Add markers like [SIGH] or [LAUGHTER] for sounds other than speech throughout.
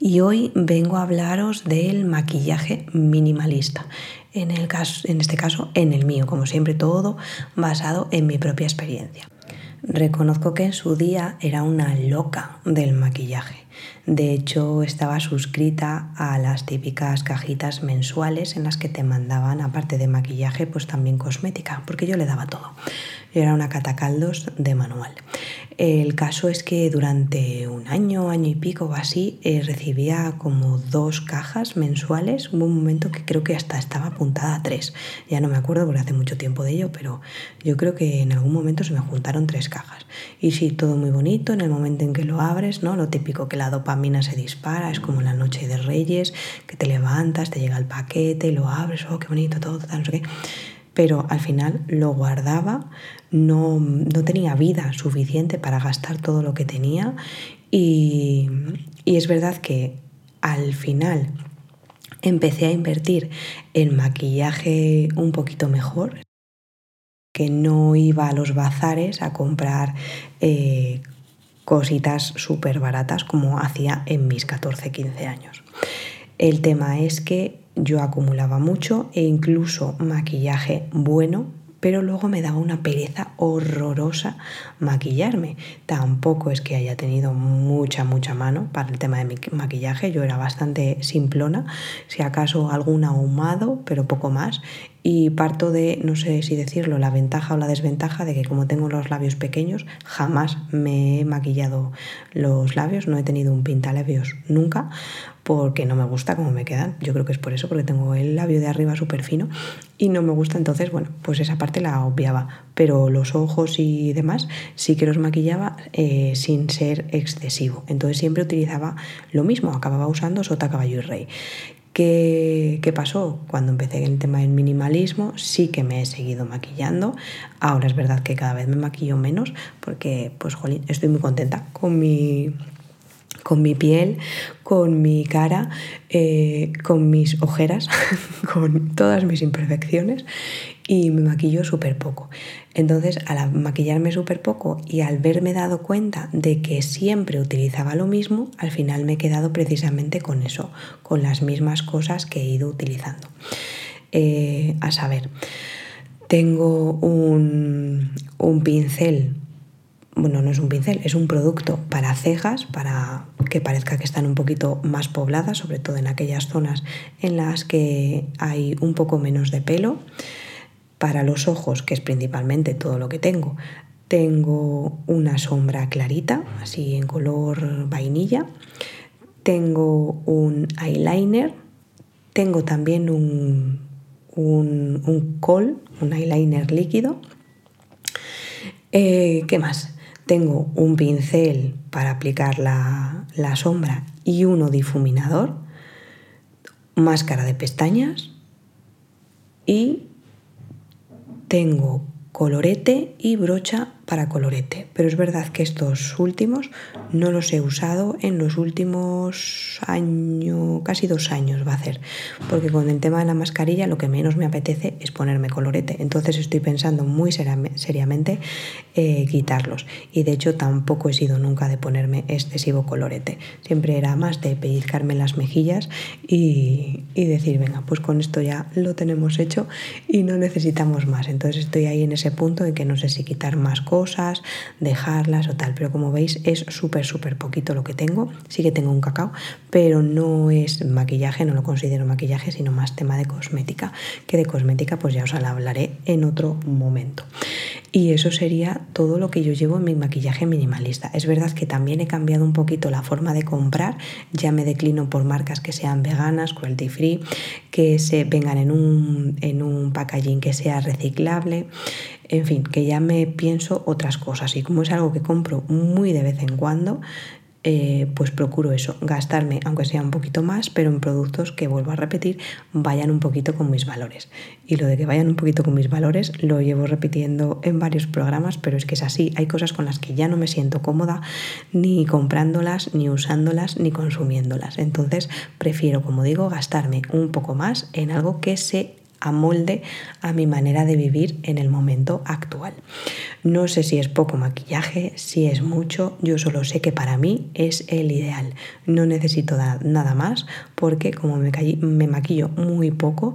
y hoy vengo a hablaros del maquillaje minimalista. En, el caso, en este caso, en el mío, como siempre, todo basado en mi propia experiencia. Reconozco que en su día era una loca del maquillaje. De hecho, estaba suscrita a las típicas cajitas mensuales en las que te mandaban, aparte de maquillaje, pues también cosmética, porque yo le daba todo. era una catacaldos de manual. El caso es que durante un año, año y pico o así, eh, recibía como dos cajas mensuales. Hubo un momento que creo que hasta estaba apuntada a tres. Ya no me acuerdo porque hace mucho tiempo de ello, pero yo creo que en algún momento se me juntaron tres cajas. Y sí, todo muy bonito en el momento en que lo abres, ¿no? Lo típico que la dopamina se dispara, es como la noche de Reyes, que te levantas, te llega el paquete, lo abres, oh, qué bonito todo, no sé qué. Pero al final lo guardaba, no, tenía vida suficiente para gastar todo lo que tenía y, y es verdad que al final empecé a invertir en maquillaje un poquito mejor, que no iba a los bazares a comprar eh, cositas súper baratas como hacía en mis 14-15 años. El tema es que yo acumulaba mucho e incluso maquillaje bueno, pero luego me daba una pereza horrorosa maquillarme. Tampoco es que haya tenido mucha, mucha mano para el tema de mi maquillaje. Yo era bastante simplona, si acaso algún ahumado, pero poco más. Y parto de, no sé si decirlo, la ventaja o la desventaja de que como tengo los labios pequeños, jamás me he maquillado los labios, no he tenido un pintalabios nunca, porque no me gusta cómo me quedan. Yo creo que es por eso, porque tengo el labio de arriba súper fino y no me gusta, entonces, bueno, pues esa parte la obviaba. Pero los ojos y demás sí que los maquillaba eh, sin ser excesivo. Entonces siempre utilizaba lo mismo, acababa usando sota, caballo y rey. ¿Qué, ¿Qué, pasó? Cuando empecé el tema del minimalismo, sí que me he seguido maquillando. Ahora es verdad que cada vez me maquillo menos porque, pues, jolín, estoy muy contenta con mi, con mi piel, con mi cara, eh, con mis ojeras, [LAUGHS] con todas mis imperfecciones y me maquillo súper poco. Entonces, al maquillarme súper poco y al verme dado cuenta de que siempre utilizaba lo mismo, al final me he quedado precisamente con eso, con las mismas cosas que he ido utilizando. Eh, a saber, tengo un, un pincel bueno, no es un pincel, es un producto para cejas, para que parezca que están un poquito más pobladas, sobre todo en aquellas zonas en las que hay un poco menos de pelo. Para los ojos, que es principalmente todo lo que tengo, tengo una sombra clarita, así en color vainilla. Tengo un eyeliner. Tengo también un, un, un col, un eyeliner líquido. Eh, ¿Qué más? Tengo un pincel para aplicar la, sombra y uno difuminador, máscara de pestañas y tengo colorete y brocha para colorete. Pero es verdad que estos últimos no los he usado en los últimos años, casi dos años va a ser, porque con el tema de la mascarilla lo que menos me apetece es ponerme colorete. Entonces estoy pensando muy seriamente eh, quitarlos. Y de hecho tampoco he sido nunca de ponerme excesivo colorete. Siempre era más de pellizcarme las mejillas y, y decir, venga, pues con esto ya lo tenemos hecho y no necesitamos más. Entonces estoy ahí en ese punto en que no sé si quitar más cosas cosas, dejarlas o tal. Pero como veis es súper, súper poquito lo que tengo. Sí que tengo un cacao, pero no es maquillaje, no lo considero maquillaje, sino más tema de cosmética. Que de cosmética pues ya os hablaré en otro momento. Y eso sería todo lo que yo llevo en mi maquillaje minimalista. Es verdad que también he cambiado un poquito la forma de comprar. Ya me declino por marcas que sean veganas, cruelty free, que se vengan en un, en un packaging que sea reciclable. En fin, que ya me pienso otras cosas. Y como es algo que compro muy de vez en cuando, eh, pues procuro eso, gastarme, aunque sea un poquito más, pero en productos que vuelvo a repetir, vayan un poquito con mis valores. Y lo de que vayan un poquito con mis valores lo llevo repitiendo en varios programas, pero es que es así. Hay cosas con las que ya no me siento cómoda ni comprándolas, ni usándolas, ni consumiéndolas. Entonces prefiero, como digo, gastarme un poco más en algo que se amolde a mi manera de vivir en el momento actual. No sé si es poco maquillaje, si es mucho, yo solo sé que para mí es el ideal. No necesito nada más porque como me, me maquillo muy poco,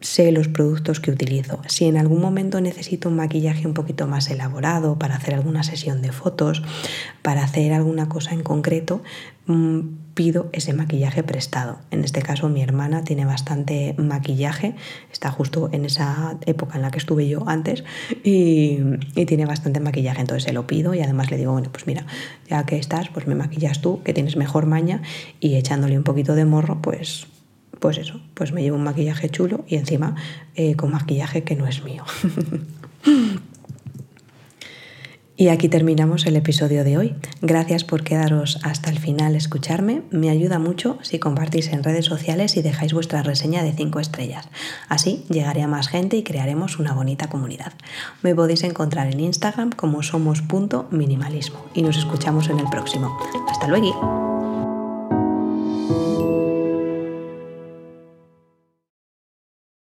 sé los productos que utilizo. Si en algún momento necesito un maquillaje un poquito más elaborado para hacer alguna sesión de fotos, para hacer alguna cosa en concreto, mm, pido ese maquillaje prestado. En este caso mi hermana tiene bastante maquillaje, está justo en esa época en la que estuve yo antes y, tiene bastante maquillaje, entonces se lo pido y además le digo, bueno, pues mira, ya que estás, pues me maquillas tú, que tienes mejor maña y echándole un poquito de morro, pues pues eso, pues me llevo un maquillaje chulo y encima eh, con maquillaje que no es mío. [LAUGHS] Y aquí terminamos el episodio de hoy. Gracias por quedaros hasta el final escucharme. Me ayuda mucho si compartís en redes sociales y dejáis vuestra reseña de 5 estrellas. Así llegaré a más gente y crearemos una bonita comunidad. Me podéis encontrar en Instagram como somos.minimalismo y nos escuchamos en el próximo. Hasta luego.